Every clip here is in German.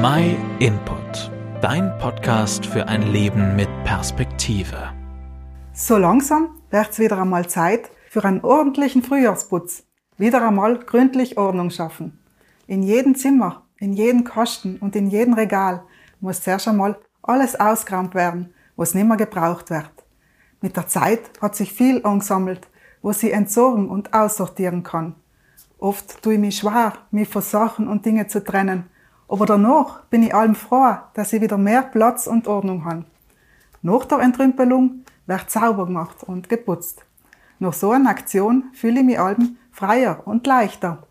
My Input, dein Podcast für ein Leben mit Perspektive. So langsam wird's wieder einmal Zeit für einen ordentlichen Frühjahrsputz. Wieder einmal gründlich Ordnung schaffen. In jedem Zimmer, in jedem Kasten und in jedem Regal muss zuerst einmal alles ausgeräumt werden, was nimmer gebraucht wird. Mit der Zeit hat sich viel angesammelt, wo sie entsorgen und aussortieren kann. Oft tue ich mich schwer, mich von Sachen und Dinge zu trennen aber danach bin ich allem froh, dass ich wieder mehr Platz und Ordnung habe. Nach der Entrümpelung wird sauber gemacht und geputzt. Nach so einer Aktion fühle ich mich allem freier und leichter.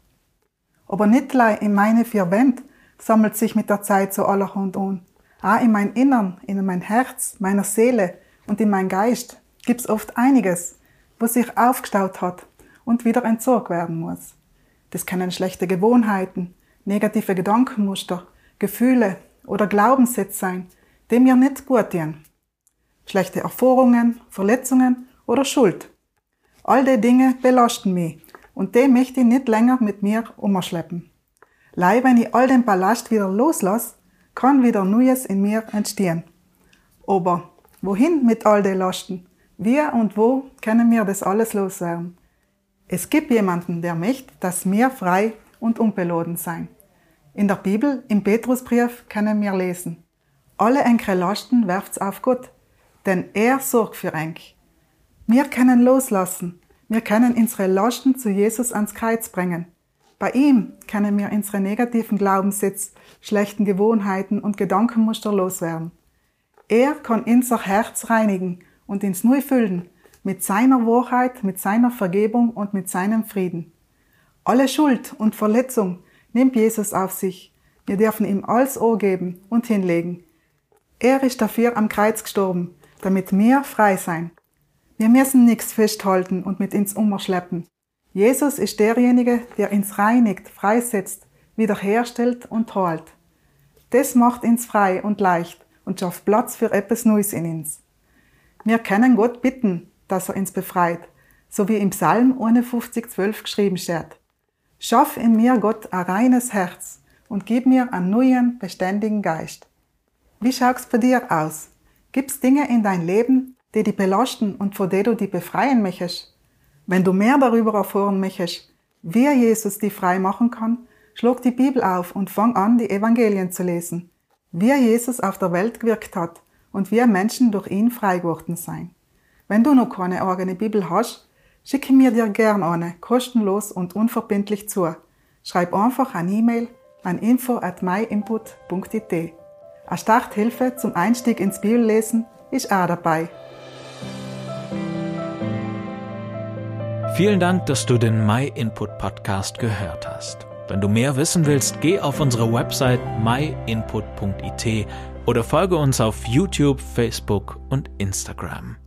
Aber nicht allein in meine vier Wände sammelt sich mit der Zeit so allerhand an. Auch in mein Innern, in mein Herz, meiner Seele und in mein Geist gibt's oft einiges, was sich aufgestaut hat und wieder entsorgt werden muss. Das können schlechte Gewohnheiten, negative Gedankenmuster, Gefühle oder Glaubenssätze sein, die mir nicht gut tun. Schlechte Erfahrungen, Verletzungen oder Schuld. All die Dinge belasten mich und die möchte ich nicht länger mit mir umschleppen. Lei, wenn ich all den Ballast wieder loslasse, kann wieder Neues in mir entstehen. Aber wohin mit all den Lasten? Wie und wo können wir das alles loswerden? Es gibt jemanden, der möchte, dass wir frei und unbeladen sein. In der Bibel, im Petrusbrief, können wir lesen, alle enkere Lasten werft's auf Gott, denn er sorgt für enk. Wir können loslassen, wir können unsere Lasten zu Jesus ans Kreuz bringen. Bei ihm können wir unsere negativen Glaubenssätze, schlechten Gewohnheiten und Gedankenmuster loswerden. Er kann unser Herz reinigen und ins Neu füllen, mit seiner Wahrheit, mit seiner Vergebung und mit seinem Frieden. Alle Schuld und Verletzung nimmt Jesus auf sich. Wir dürfen ihm alles Ohr geben und hinlegen. Er ist dafür am Kreuz gestorben, damit wir frei sein. Wir müssen nichts festhalten und mit ins umschleppen. Jesus ist derjenige, der uns reinigt, freisetzt, wiederherstellt und heilt. Das macht uns frei und leicht und schafft Platz für etwas Neues in uns. Wir können Gott bitten, dass er uns befreit, so wie im Psalm 51,12 geschrieben steht. Schaff in mir, Gott, ein reines Herz und gib mir einen neuen, beständigen Geist. Wie schaut's bei dir aus? Gibt's Dinge in dein Leben, die dich belasten und vor denen du dich befreien möchtest? Wenn du mehr darüber erfahren möchtest, wie Jesus dich frei machen kann, schlag die Bibel auf und fang an, die Evangelien zu lesen. Wie Jesus auf der Welt gewirkt hat und wie Menschen durch ihn frei geworden sein. Wenn du noch keine eigene Bibel hast, Schicke mir dir gern eine, kostenlos und unverbindlich zu. Schreib einfach ein E-Mail an info at myinput.it. Eine Starthilfe zum Einstieg ins Bibellesen ist auch dabei. Vielen Dank, dass du den My Input Podcast gehört hast. Wenn du mehr wissen willst, geh auf unsere Website myinput.it oder folge uns auf YouTube, Facebook und Instagram.